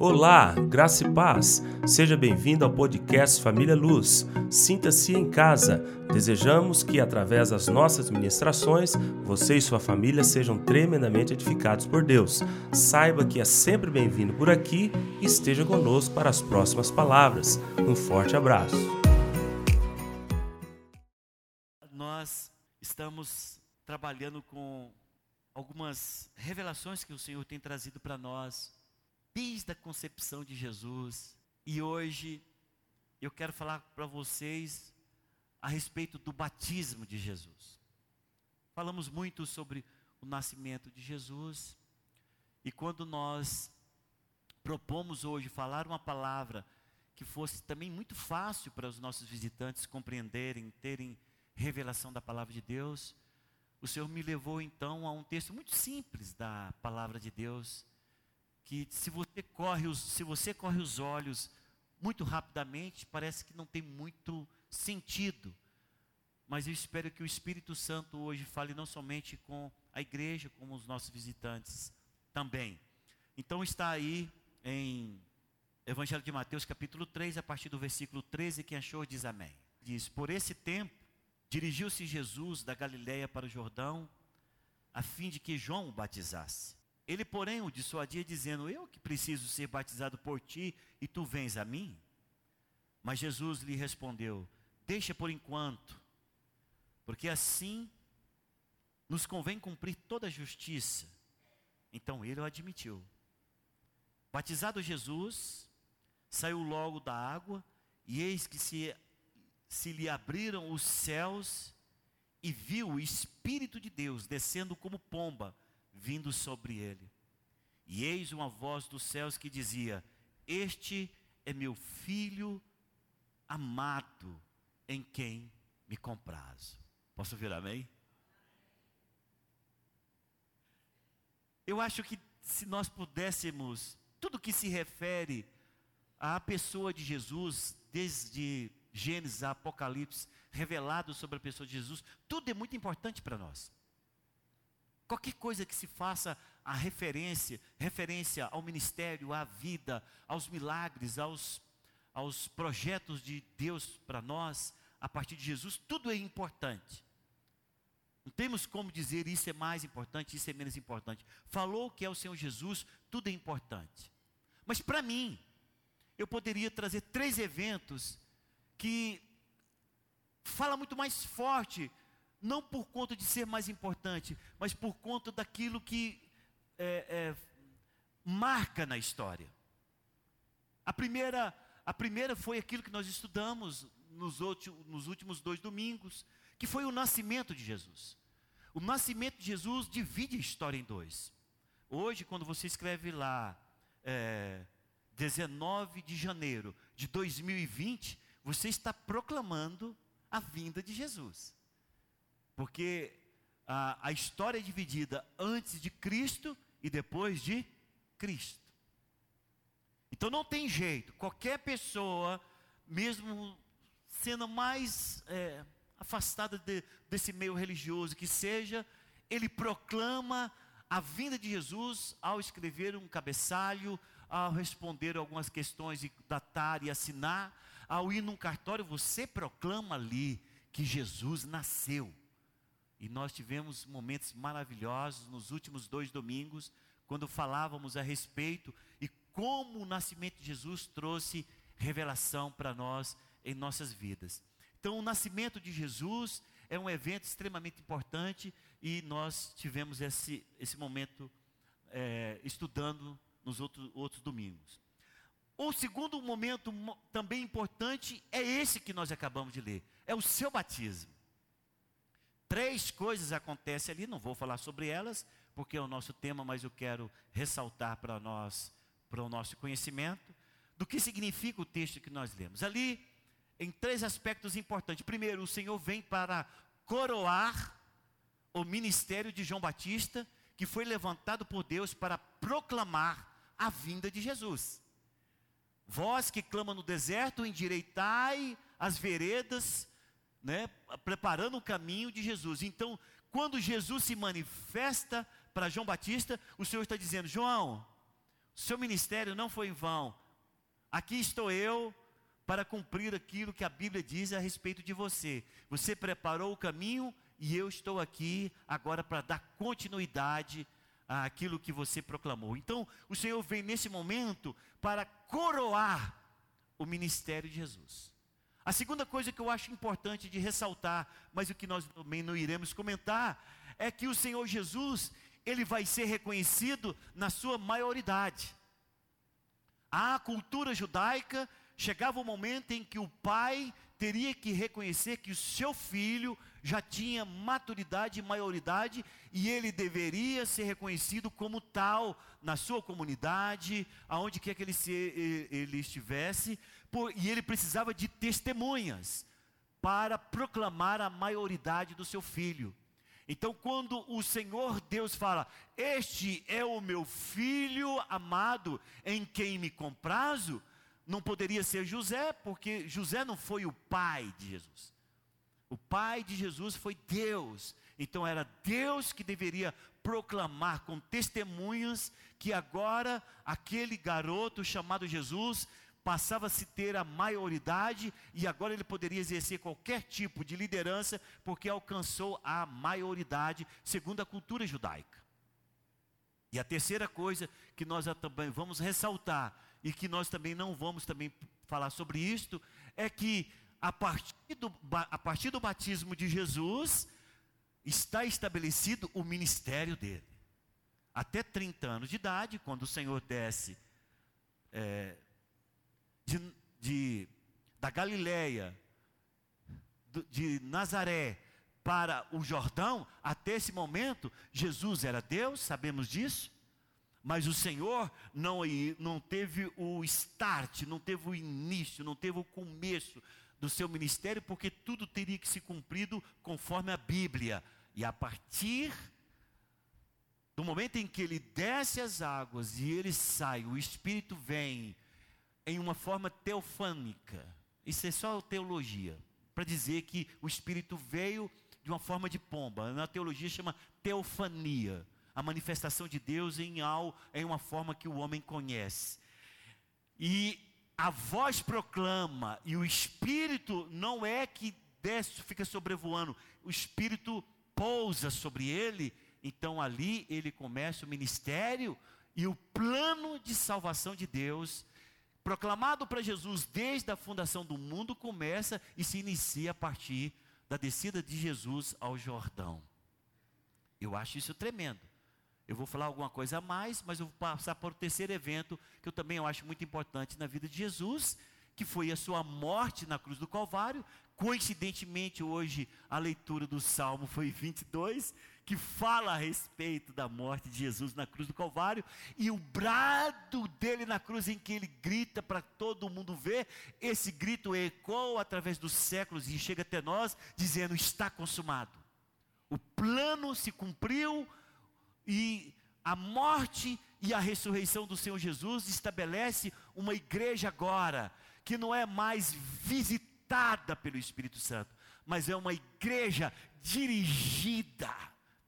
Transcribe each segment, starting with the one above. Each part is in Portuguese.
Olá, graça e paz. Seja bem-vindo ao podcast Família Luz. Sinta-se em casa. Desejamos que, através das nossas ministrações, você e sua família sejam tremendamente edificados por Deus. Saiba que é sempre bem-vindo por aqui e esteja conosco para as próximas palavras. Um forte abraço. Nós estamos trabalhando com algumas revelações que o Senhor tem trazido para nós desde a concepção de Jesus. E hoje eu quero falar para vocês a respeito do batismo de Jesus. Falamos muito sobre o nascimento de Jesus. E quando nós propomos hoje falar uma palavra que fosse também muito fácil para os nossos visitantes compreenderem, terem revelação da palavra de Deus, o Senhor me levou então a um texto muito simples da palavra de Deus, que se você corre os, se você corre os olhos muito rapidamente, parece que não tem muito sentido. Mas eu espero que o Espírito Santo hoje fale não somente com a igreja, como os nossos visitantes também. Então está aí em Evangelho de Mateus, capítulo 3, a partir do versículo 13, quem achou diz amém. Diz: Por esse tempo, dirigiu-se Jesus da Galiléia para o Jordão, a fim de que João o batizasse. Ele, porém, o dissuadia, dizendo: Eu que preciso ser batizado por ti e tu vens a mim? Mas Jesus lhe respondeu: Deixa por enquanto, porque assim nos convém cumprir toda a justiça. Então ele o admitiu. Batizado Jesus, saiu logo da água, e eis que se, se lhe abriram os céus, e viu o Espírito de Deus descendo como pomba vindo sobre ele. E eis uma voz dos céus que dizia: Este é meu filho amado, em quem me comprazo. Posso ouvir amém? Eu acho que se nós pudéssemos, tudo que se refere à pessoa de Jesus, desde Gênesis a Apocalipse, revelado sobre a pessoa de Jesus, tudo é muito importante para nós. Qualquer coisa que se faça a referência, referência ao ministério, à vida, aos milagres, aos, aos projetos de Deus para nós, a partir de Jesus, tudo é importante. Não temos como dizer isso é mais importante, isso é menos importante. Falou que é o Senhor Jesus, tudo é importante. Mas para mim, eu poderia trazer três eventos que fala muito mais forte não por conta de ser mais importante, mas por conta daquilo que é, é, marca na história. A primeira, a primeira foi aquilo que nós estudamos nos, nos últimos dois domingos, que foi o nascimento de Jesus. O nascimento de Jesus divide a história em dois. Hoje, quando você escreve lá, é, 19 de janeiro de 2020, você está proclamando a vinda de Jesus. Porque a, a história é dividida antes de Cristo e depois de Cristo. Então não tem jeito, qualquer pessoa, mesmo sendo mais é, afastada de, desse meio religioso que seja, ele proclama a vinda de Jesus ao escrever um cabeçalho, ao responder algumas questões e datar e assinar, ao ir num cartório, você proclama ali que Jesus nasceu. E nós tivemos momentos maravilhosos nos últimos dois domingos, quando falávamos a respeito e como o nascimento de Jesus trouxe revelação para nós em nossas vidas. Então, o nascimento de Jesus é um evento extremamente importante e nós tivemos esse, esse momento é, estudando nos outros, outros domingos. O segundo momento também importante é esse que nós acabamos de ler: é o seu batismo. Três coisas acontecem ali, não vou falar sobre elas, porque é o nosso tema, mas eu quero ressaltar para nós, para o nosso conhecimento, do que significa o texto que nós lemos. Ali, em três aspectos importantes. Primeiro, o Senhor vem para coroar o ministério de João Batista, que foi levantado por Deus para proclamar a vinda de Jesus. Vós que clama no deserto, endireitai as veredas né, preparando o caminho de Jesus. Então, quando Jesus se manifesta para João Batista, o Senhor está dizendo: João, Seu ministério não foi em vão. Aqui estou eu para cumprir aquilo que a Bíblia diz a respeito de você. Você preparou o caminho e eu estou aqui agora para dar continuidade àquilo que você proclamou. Então, o Senhor vem nesse momento para coroar o ministério de Jesus. A segunda coisa que eu acho importante de ressaltar, mas o que nós também não iremos comentar, é que o Senhor Jesus, ele vai ser reconhecido na sua maioridade. A cultura judaica chegava o momento em que o pai teria que reconhecer que o seu filho já tinha maturidade e maioridade e ele deveria ser reconhecido como tal na sua comunidade, aonde quer que ele, se, ele estivesse, por, e ele precisava de testemunhas para proclamar a maioridade do seu filho. Então, quando o Senhor Deus fala: Este é o meu filho amado, em quem me comprazo, não poderia ser José, porque José não foi o pai de Jesus. O pai de Jesus foi Deus. Então era Deus que deveria proclamar com testemunhas que agora aquele garoto chamado Jesus passava a se ter a maioridade e agora ele poderia exercer qualquer tipo de liderança porque alcançou a maioridade segundo a cultura judaica. E a terceira coisa que nós também vamos ressaltar e que nós também não vamos também falar sobre isto é que a partir do, a partir do batismo de Jesus está estabelecido o ministério dele. Até 30 anos de idade, quando o Senhor desce é, de, de, da Galileia, de Nazaré para o Jordão, até esse momento, Jesus era Deus, sabemos disso, mas o Senhor não, não teve o start, não teve o início, não teve o começo do seu ministério, porque tudo teria que se cumprido conforme a Bíblia. E a partir do momento em que ele desce as águas e ele sai, o Espírito vem em uma forma teofânica. Isso é só teologia, para dizer que o Espírito veio de uma forma de pomba. Na teologia chama teofania, a manifestação de Deus em algo, em uma forma que o homem conhece. E a voz proclama e o Espírito não é que desce, fica sobrevoando, o Espírito pousa sobre ele, então ali ele começa o ministério e o plano de salvação de Deus proclamado para Jesus desde a fundação do mundo, começa e se inicia a partir da descida de Jesus ao Jordão. Eu acho isso tremendo. Eu vou falar alguma coisa a mais, mas eu vou passar para o terceiro evento, que eu também eu acho muito importante na vida de Jesus, que foi a sua morte na cruz do Calvário. Coincidentemente, hoje, a leitura do Salmo foi 22, que fala a respeito da morte de Jesus na cruz do Calvário, e o brado dele na cruz, em que ele grita para todo mundo ver, esse grito ecoa através dos séculos e chega até nós, dizendo: Está consumado. O plano se cumpriu e a morte e a ressurreição do Senhor Jesus estabelece uma igreja agora que não é mais visitada pelo Espírito Santo, mas é uma igreja dirigida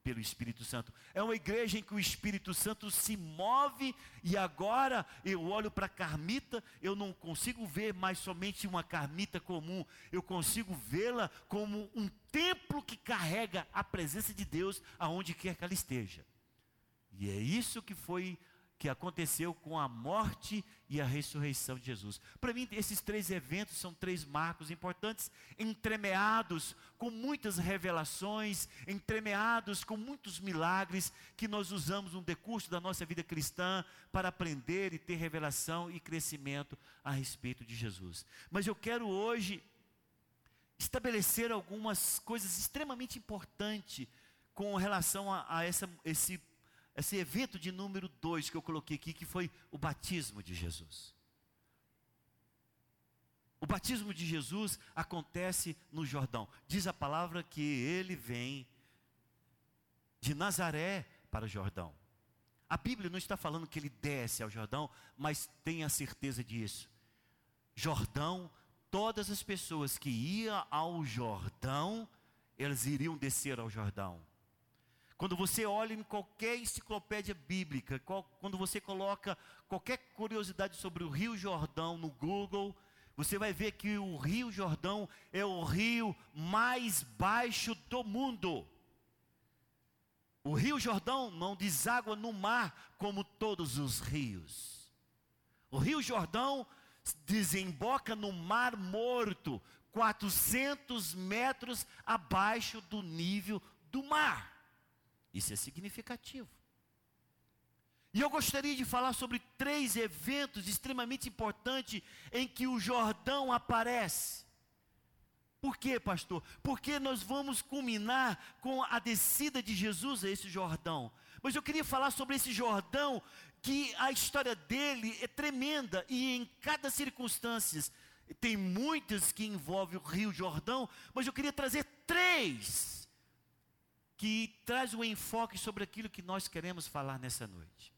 pelo Espírito Santo. É uma igreja em que o Espírito Santo se move e agora eu olho para a carmita, eu não consigo ver mais somente uma carmita comum, eu consigo vê-la como um templo que carrega a presença de Deus aonde quer que ela esteja. E é isso que foi que aconteceu com a morte e a ressurreição de Jesus. Para mim, esses três eventos são três marcos importantes, entremeados com muitas revelações, entremeados com muitos milagres que nós usamos no decurso da nossa vida cristã para aprender e ter revelação e crescimento a respeito de Jesus. Mas eu quero hoje estabelecer algumas coisas extremamente importantes com relação a, a essa, esse esse evento de número dois que eu coloquei aqui, que foi o batismo de Jesus. O batismo de Jesus acontece no Jordão. Diz a palavra que ele vem de Nazaré para o Jordão. A Bíblia não está falando que ele desce ao Jordão, mas tenha certeza disso. Jordão, todas as pessoas que iam ao Jordão, elas iriam descer ao Jordão. Quando você olha em qualquer enciclopédia bíblica, qual, quando você coloca qualquer curiosidade sobre o Rio Jordão no Google, você vai ver que o Rio Jordão é o rio mais baixo do mundo. O Rio Jordão não deságua no mar como todos os rios. O Rio Jordão desemboca no Mar Morto, 400 metros abaixo do nível do mar. Isso é significativo. E eu gostaria de falar sobre três eventos extremamente importantes em que o Jordão aparece. Por quê, pastor? Porque nós vamos culminar com a descida de Jesus a esse Jordão. Mas eu queria falar sobre esse Jordão, que a história dele é tremenda e em cada circunstância tem muitas que envolvem o Rio Jordão, mas eu queria trazer três que traz um enfoque sobre aquilo que nós queremos falar nessa noite.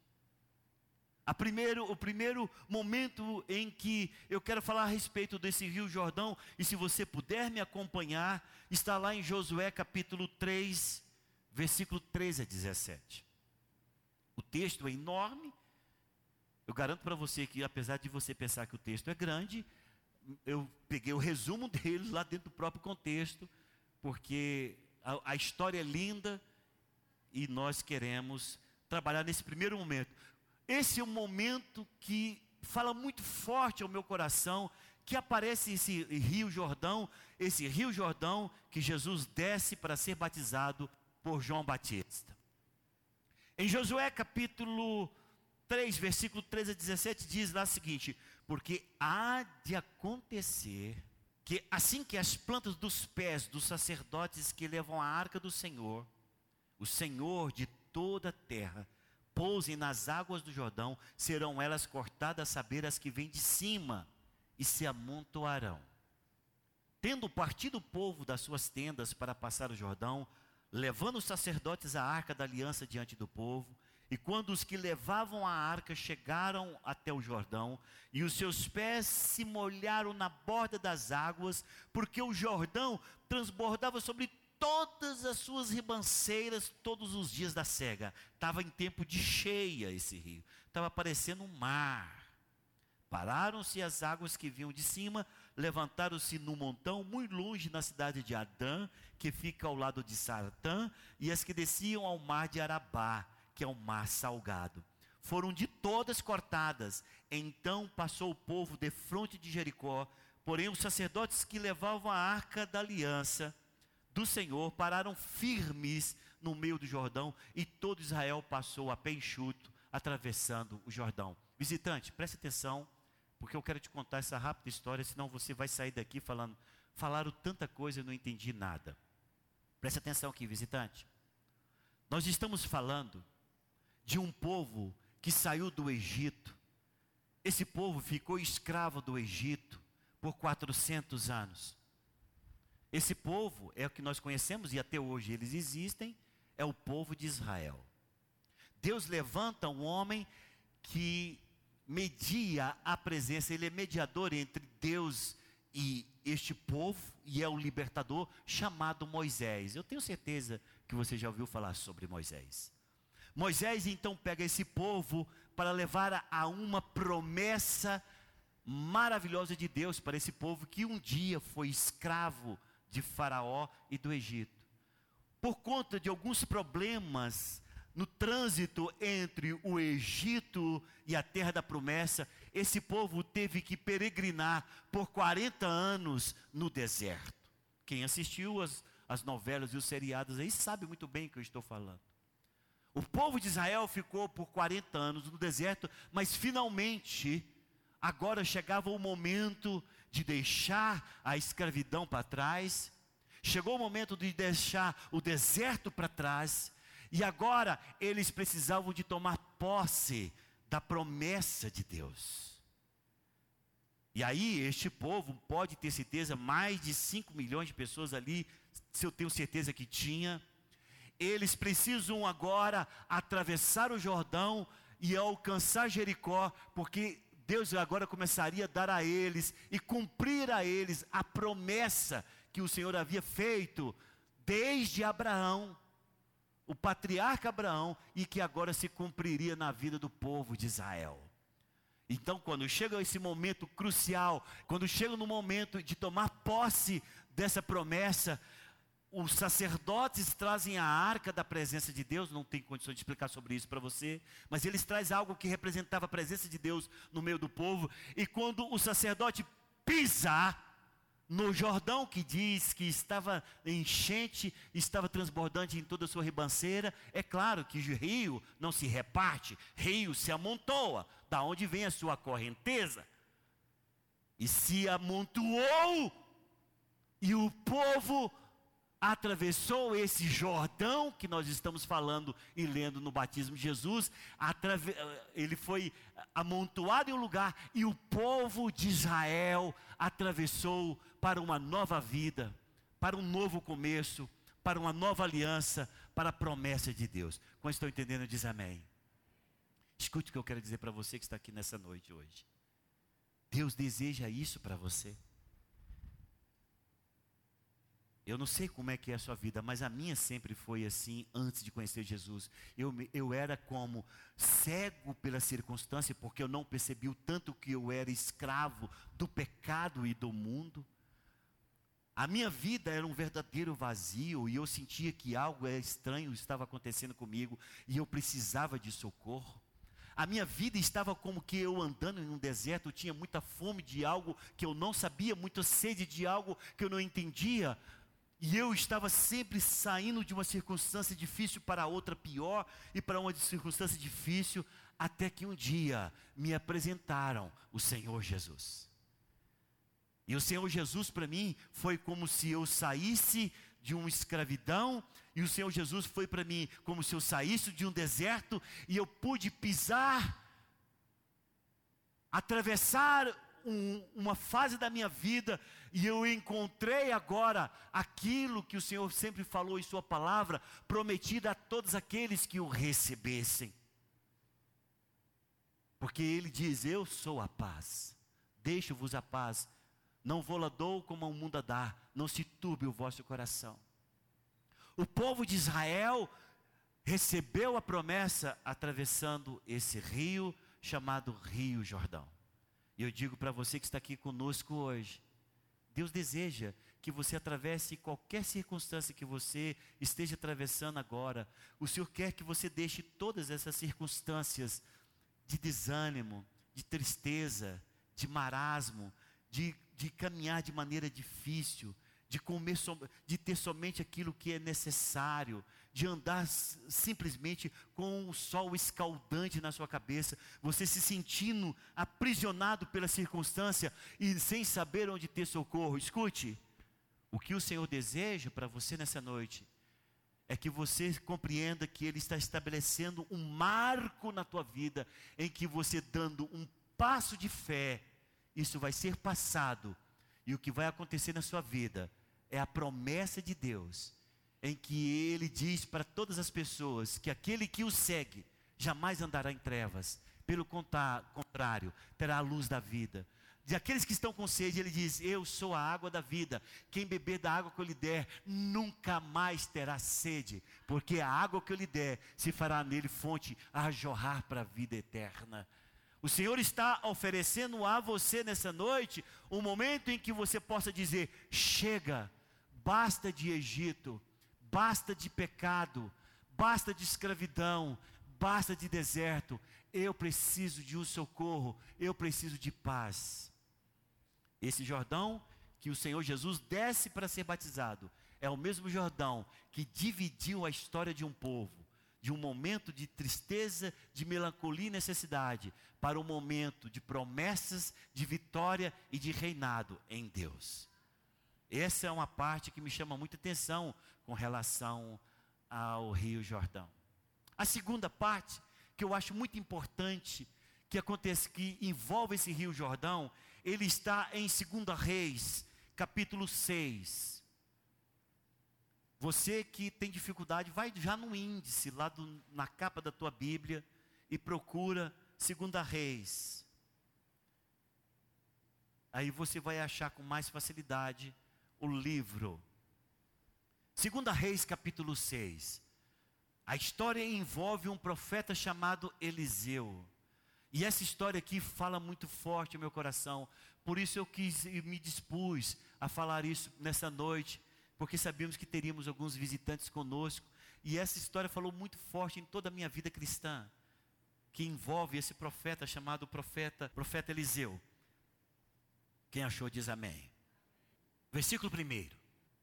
A primeiro, o primeiro momento em que eu quero falar a respeito desse Rio Jordão, e se você puder me acompanhar, está lá em Josué capítulo 3, versículo 13 a 17. O texto é enorme. Eu garanto para você que, apesar de você pensar que o texto é grande, eu peguei o resumo dele lá dentro do próprio contexto, porque a, a história é linda e nós queremos trabalhar nesse primeiro momento. Esse é um momento que fala muito forte ao meu coração, que aparece esse Rio Jordão, esse Rio Jordão que Jesus desce para ser batizado por João Batista. Em Josué capítulo 3, versículo 13 a 17, diz lá o seguinte: Porque há de acontecer que assim que as plantas dos pés dos sacerdotes que levam a arca do Senhor, o Senhor de toda a terra, pousem nas águas do Jordão, serão elas cortadas saber as que vêm de cima, e se amontoarão. Tendo partido o povo das suas tendas para passar o Jordão, levando os sacerdotes a arca da aliança diante do povo, e quando os que levavam a arca chegaram até o Jordão, e os seus pés se molharam na borda das águas, porque o Jordão transbordava sobre todas as suas ribanceiras todos os dias da cega. Estava em tempo de cheia esse rio. Estava parecendo um mar. Pararam-se as águas que vinham de cima, levantaram-se no montão, muito longe na cidade de Adã, que fica ao lado de Sartã, e as que desciam ao mar de Arabá, que é o mar salgado. Foram de todas cortadas. Então passou o povo de fronte de Jericó, porém os sacerdotes que levavam a arca da aliança do Senhor pararam firmes no meio do Jordão e todo Israel passou a pé enxuto, atravessando o Jordão. Visitante, preste atenção, porque eu quero te contar essa rápida história, senão você vai sair daqui falando, falaram tanta coisa e não entendi nada. Preste atenção aqui, visitante. Nós estamos falando de um povo que saiu do Egito. Esse povo ficou escravo do Egito por 400 anos. Esse povo é o que nós conhecemos e até hoje eles existem, é o povo de Israel. Deus levanta um homem que media a presença, ele é mediador entre Deus e este povo, e é o libertador chamado Moisés. Eu tenho certeza que você já ouviu falar sobre Moisés. Moisés então pega esse povo para levar a uma promessa maravilhosa de Deus para esse povo que um dia foi escravo de Faraó e do Egito. Por conta de alguns problemas no trânsito entre o Egito e a terra da promessa, esse povo teve que peregrinar por 40 anos no deserto. Quem assistiu as, as novelas e os seriados aí sabe muito bem o que eu estou falando. O povo de Israel ficou por 40 anos no deserto, mas finalmente, agora chegava o momento de deixar a escravidão para trás, chegou o momento de deixar o deserto para trás, e agora eles precisavam de tomar posse da promessa de Deus. E aí, este povo pode ter certeza, mais de 5 milhões de pessoas ali, se eu tenho certeza que tinha, eles precisam agora atravessar o Jordão e alcançar Jericó, porque Deus agora começaria a dar a eles e cumprir a eles a promessa que o Senhor havia feito desde Abraão. o patriarca Abraão e que agora se cumpriria na vida do povo de Israel. Então, quando chega esse momento crucial, quando chega no momento de tomar posse dessa promessa, os sacerdotes trazem a arca da presença de Deus, não tem condições de explicar sobre isso para você, mas eles trazem algo que representava a presença de Deus no meio do povo, e quando o sacerdote pisa no Jordão, que diz que estava enchente, estava transbordante em toda a sua ribanceira, é claro que o rio não se reparte, rio se amontoa, da onde vem a sua correnteza, e se amontoou, e o povo atravessou esse Jordão que nós estamos falando e lendo no batismo de Jesus, ele foi amontoado em um lugar e o povo de Israel atravessou para uma nova vida, para um novo começo, para uma nova aliança, para a promessa de Deus. Como estão entendendo, diz amém. Escute o que eu quero dizer para você que está aqui nessa noite hoje. Deus deseja isso para você. Eu não sei como é que é a sua vida, mas a minha sempre foi assim antes de conhecer Jesus. Eu, eu era como cego pela circunstância, porque eu não percebi o tanto que eu era escravo do pecado e do mundo. A minha vida era um verdadeiro vazio e eu sentia que algo estranho estava acontecendo comigo e eu precisava de socorro. A minha vida estava como que eu andando em um deserto, eu tinha muita fome de algo que eu não sabia, muita sede de algo que eu não entendia. E eu estava sempre saindo de uma circunstância difícil para outra pior e para uma circunstância difícil, até que um dia me apresentaram o Senhor Jesus. E o Senhor Jesus para mim foi como se eu saísse de uma escravidão, e o Senhor Jesus foi para mim como se eu saísse de um deserto e eu pude pisar, atravessar um, uma fase da minha vida e eu encontrei agora aquilo que o Senhor sempre falou em Sua palavra, prometida a todos aqueles que o recebessem. Porque Ele diz: Eu sou a paz, deixo-vos a paz, não vou-la dou como o mundo a dá, não se turbe o vosso coração. O povo de Israel recebeu a promessa atravessando esse rio chamado Rio Jordão. E eu digo para você que está aqui conosco hoje, Deus deseja que você atravesse qualquer circunstância que você esteja atravessando agora. O Senhor quer que você deixe todas essas circunstâncias de desânimo, de tristeza, de marasmo, de, de caminhar de maneira difícil, de comer, de ter somente aquilo que é necessário, de andar simplesmente com o sol escaldante na sua cabeça, você se sentindo aprisionado pela circunstância e sem saber onde ter socorro. Escute, o que o Senhor deseja para você nessa noite é que você compreenda que Ele está estabelecendo um marco na tua vida, em que você dando um passo de fé, isso vai ser passado, e o que vai acontecer na sua vida é a promessa de Deus em que ele diz para todas as pessoas que aquele que o segue jamais andará em trevas, pelo contrário, terá a luz da vida. De aqueles que estão com sede, ele diz: Eu sou a água da vida. Quem beber da água que eu lhe der, nunca mais terá sede, porque a água que eu lhe der se fará nele fonte a jorrar para a vida eterna. O Senhor está oferecendo a você nessa noite um momento em que você possa dizer: Chega, basta de Egito basta de pecado, basta de escravidão, basta de deserto. Eu preciso de um socorro, eu preciso de paz. Esse Jordão que o Senhor Jesus desce para ser batizado é o mesmo Jordão que dividiu a história de um povo, de um momento de tristeza, de melancolia e necessidade, para um momento de promessas, de vitória e de reinado em Deus. Essa é uma parte que me chama muita atenção com relação ao Rio Jordão. A segunda parte, que eu acho muito importante, que acontece, que envolve esse Rio Jordão, ele está em 2 Reis, capítulo 6. Você que tem dificuldade, vai já no índice, lá do, na capa da tua Bíblia, e procura 2 Reis. Aí você vai achar com mais facilidade o livro. Segunda Reis capítulo 6. A história envolve um profeta chamado Eliseu. E essa história aqui fala muito forte no meu coração. Por isso eu quis e me dispus a falar isso nessa noite, porque sabíamos que teríamos alguns visitantes conosco. E essa história falou muito forte em toda a minha vida cristã, que envolve esse profeta chamado profeta, profeta Eliseu. Quem achou diz amém. Versículo 1.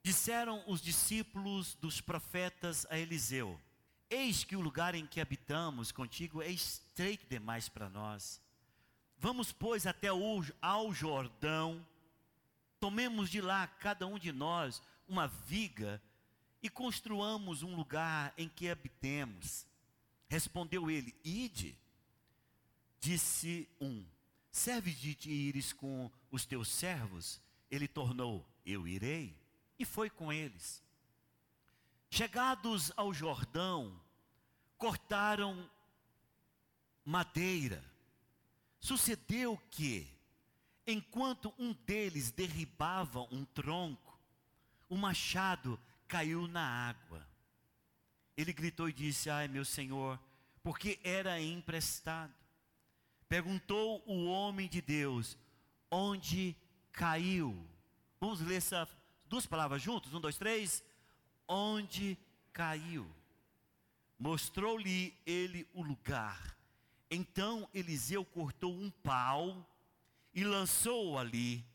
Disseram os discípulos dos profetas a Eliseu: Eis que o lugar em que habitamos contigo é estreito demais para nós. Vamos, pois, até o, ao Jordão, tomemos de lá, cada um de nós, uma viga e construamos um lugar em que habitemos. Respondeu ele: Ide. Disse um: Serve de ires com os teus servos? Ele tornou: Eu irei. E foi com eles. Chegados ao Jordão, cortaram madeira. Sucedeu que, enquanto um deles derribava um tronco, o machado caiu na água. Ele gritou e disse: Ai, meu senhor, porque era emprestado. Perguntou o homem de Deus: Onde caiu? Vamos ler essas duas palavras juntos? Um, dois, três onde caiu. Mostrou-lhe ele o lugar. Então Eliseu cortou um pau e lançou-o ali,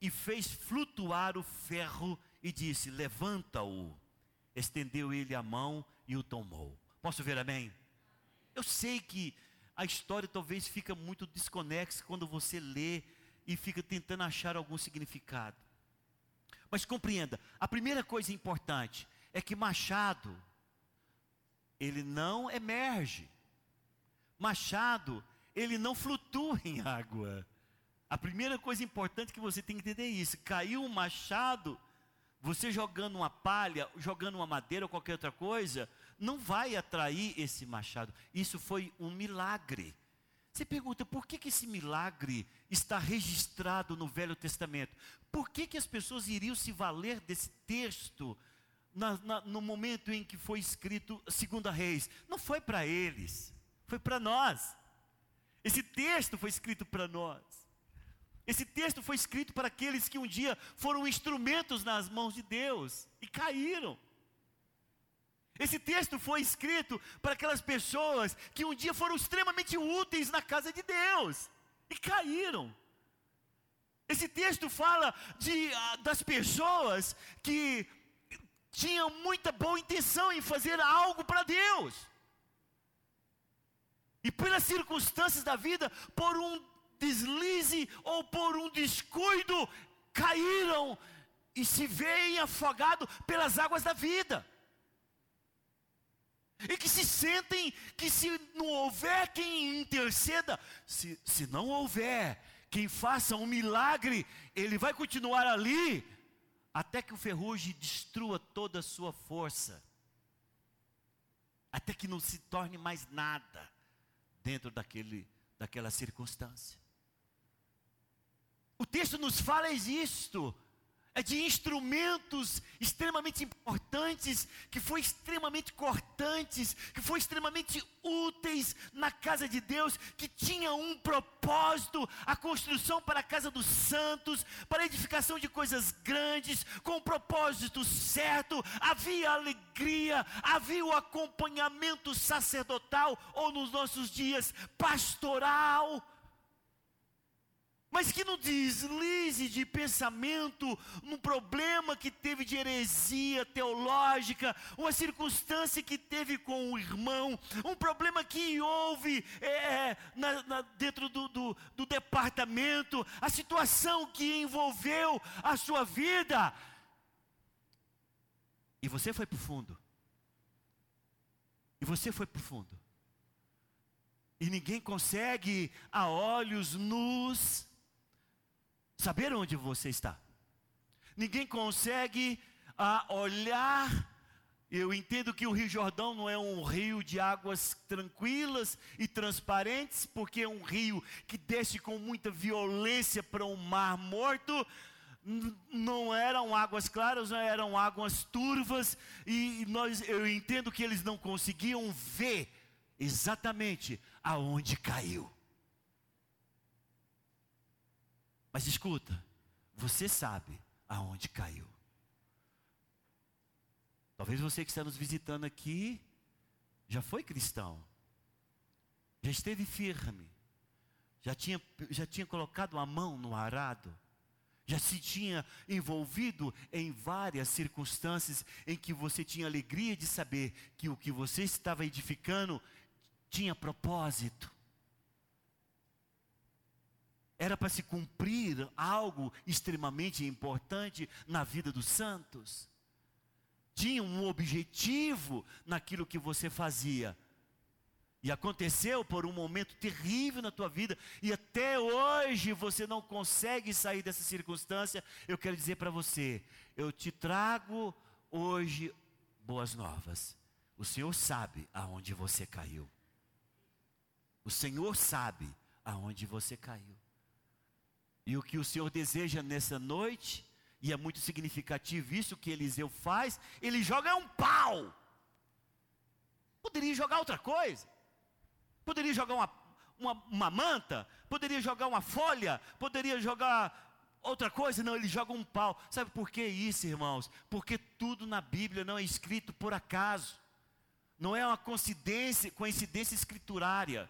e fez flutuar o ferro, e disse: Levanta-o. Estendeu ele a mão e o tomou. Posso ver amém? Eu sei que a história talvez fica muito desconexa quando você lê e fica tentando achar algum significado. Mas compreenda, a primeira coisa importante é que machado ele não emerge. Machado, ele não flutua em água. A primeira coisa importante que você tem que entender é isso. Caiu um machado, você jogando uma palha, jogando uma madeira ou qualquer outra coisa, não vai atrair esse machado. Isso foi um milagre. Você pergunta, por que, que esse milagre está registrado no Velho Testamento? Por que, que as pessoas iriam se valer desse texto na, na, no momento em que foi escrito Segunda Reis? Não foi para eles, foi para nós. Esse texto foi escrito para nós. Esse texto foi escrito para aqueles que um dia foram instrumentos nas mãos de Deus e caíram. Esse texto foi escrito para aquelas pessoas que um dia foram extremamente úteis na casa de Deus e caíram. Esse texto fala de, ah, das pessoas que tinham muita boa intenção em fazer algo para Deus. E pelas circunstâncias da vida, por um deslize ou por um descuido, caíram e se veem afogados pelas águas da vida e que se sentem que se não houver quem interceda, se, se não houver quem faça um milagre, ele vai continuar ali até que o ferrugem destrua toda a sua força, até que não se torne mais nada dentro daquele, daquela circunstância. O texto nos fala isto é de instrumentos extremamente importantes, que foi extremamente cortantes, que foi extremamente úteis na casa de Deus, que tinha um propósito, a construção para a casa dos santos, para a edificação de coisas grandes, com o propósito certo, havia alegria, havia o acompanhamento sacerdotal, ou nos nossos dias, pastoral mas que no deslize de pensamento, num problema que teve de heresia teológica, uma circunstância que teve com o irmão, um problema que houve é, na, na, dentro do, do, do departamento, a situação que envolveu a sua vida, e você foi para o fundo, e você foi para o fundo, e ninguém consegue a olhos nus saber onde você está. Ninguém consegue ah, olhar. Eu entendo que o Rio Jordão não é um rio de águas tranquilas e transparentes, porque é um rio que desce com muita violência para um mar morto. não eram águas claras, não eram águas turvas, e nós, eu entendo que eles não conseguiam ver exatamente aonde caiu. Mas escuta, você sabe aonde caiu. Talvez você que está nos visitando aqui já foi cristão, já esteve firme, já tinha, já tinha colocado a mão no arado, já se tinha envolvido em várias circunstâncias em que você tinha alegria de saber que o que você estava edificando tinha propósito. Era para se cumprir algo extremamente importante na vida dos santos. Tinha um objetivo naquilo que você fazia. E aconteceu por um momento terrível na tua vida, e até hoje você não consegue sair dessa circunstância. Eu quero dizer para você: eu te trago hoje boas novas. O Senhor sabe aonde você caiu. O Senhor sabe aonde você caiu. E o que o Senhor deseja nessa noite, e é muito significativo isso que Eliseu faz, ele joga um pau. Poderia jogar outra coisa. Poderia jogar uma, uma, uma manta, poderia jogar uma folha, poderia jogar outra coisa, não, ele joga um pau. Sabe por que isso, irmãos? Porque tudo na Bíblia não é escrito por acaso. Não é uma coincidência, coincidência escriturária.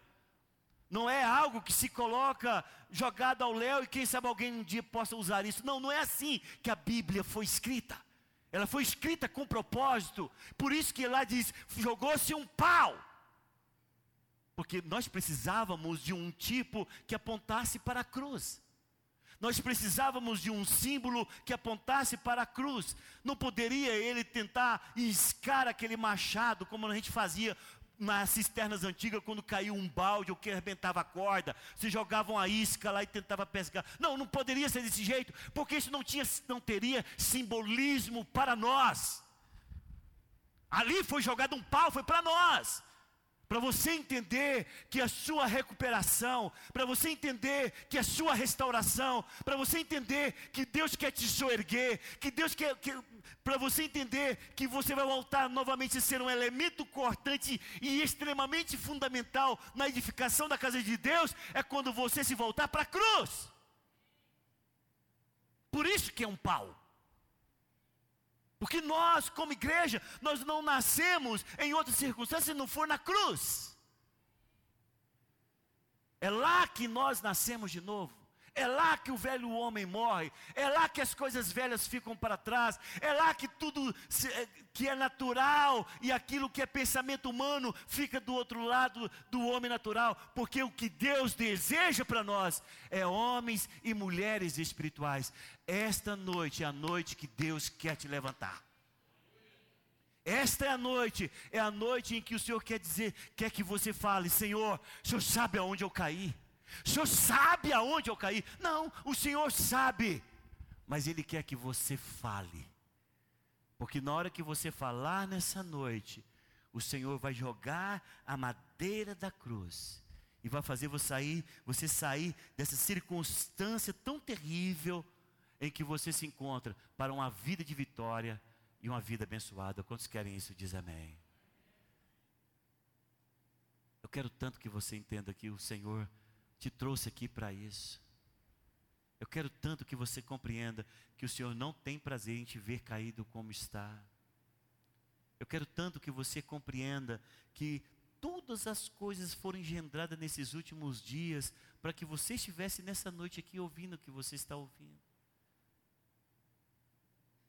Não é algo que se coloca jogado ao léu e quem sabe alguém um dia possa usar isso. Não, não é assim que a Bíblia foi escrita. Ela foi escrita com propósito. Por isso que lá diz: jogou-se um pau. Porque nós precisávamos de um tipo que apontasse para a cruz. Nós precisávamos de um símbolo que apontasse para a cruz. Não poderia ele tentar iscar aquele machado, como a gente fazia nas cisternas antigas, quando caiu um balde ou que arrebentava a corda, se jogavam a isca lá e tentava pescar. Não, não poderia ser desse jeito, porque isso não, tinha, não teria simbolismo para nós. Ali foi jogado um pau, foi para nós. Para você entender que a sua recuperação, para você entender que a sua restauração, para você entender que Deus quer te soerguer, que Deus quer, que, para você entender que você vai voltar novamente a ser um elemento cortante e extremamente fundamental na edificação da casa de Deus, é quando você se voltar para a cruz. Por isso que é um pau. Porque nós, como igreja, nós não nascemos em outras circunstâncias se não for na cruz. É lá que nós nascemos de novo. É lá que o velho homem morre, é lá que as coisas velhas ficam para trás, é lá que tudo é, que é natural e aquilo que é pensamento humano fica do outro lado do homem natural, porque o que Deus deseja para nós é homens e mulheres espirituais. Esta noite é a noite que Deus quer te levantar. Esta é a noite, é a noite em que o Senhor quer dizer, quer que você fale, Senhor, o Senhor sabe aonde eu caí. O Senhor sabe aonde eu caí. Não, o Senhor sabe. Mas Ele quer que você fale. Porque na hora que você falar nessa noite, o Senhor vai jogar a madeira da cruz e vai fazer você sair, você sair dessa circunstância tão terrível em que você se encontra para uma vida de vitória e uma vida abençoada. Quantos querem isso? Diz amém. Eu quero tanto que você entenda que o Senhor te trouxe aqui para isso. Eu quero tanto que você compreenda que o Senhor não tem prazer em te ver caído como está. Eu quero tanto que você compreenda que todas as coisas foram engendradas nesses últimos dias para que você estivesse nessa noite aqui ouvindo o que você está ouvindo.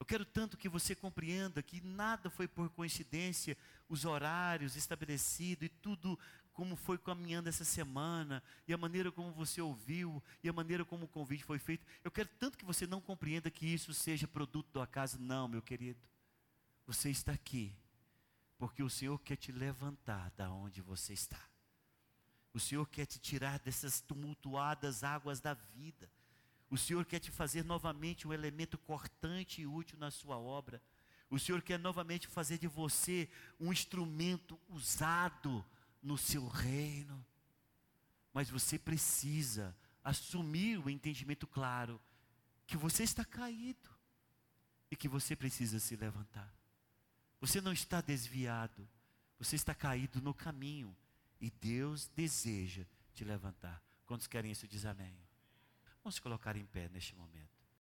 Quero tanto que você compreenda que nada foi por coincidência, os horários estabelecidos e tudo como foi caminhando essa semana, e a maneira como você ouviu, e a maneira como o convite foi feito. Eu quero tanto que você não compreenda que isso seja produto do acaso, não, meu querido. Você está aqui, porque o Senhor quer te levantar da onde você está. O Senhor quer te tirar dessas tumultuadas águas da vida. O Senhor quer te fazer novamente um elemento cortante e útil na sua obra. O Senhor quer novamente fazer de você um instrumento usado no seu reino. Mas você precisa assumir o entendimento claro que você está caído e que você precisa se levantar. Você não está desviado, você está caído no caminho e Deus deseja te levantar. Quantos querem isso, diz amém. Vamos colocar em pé neste momento.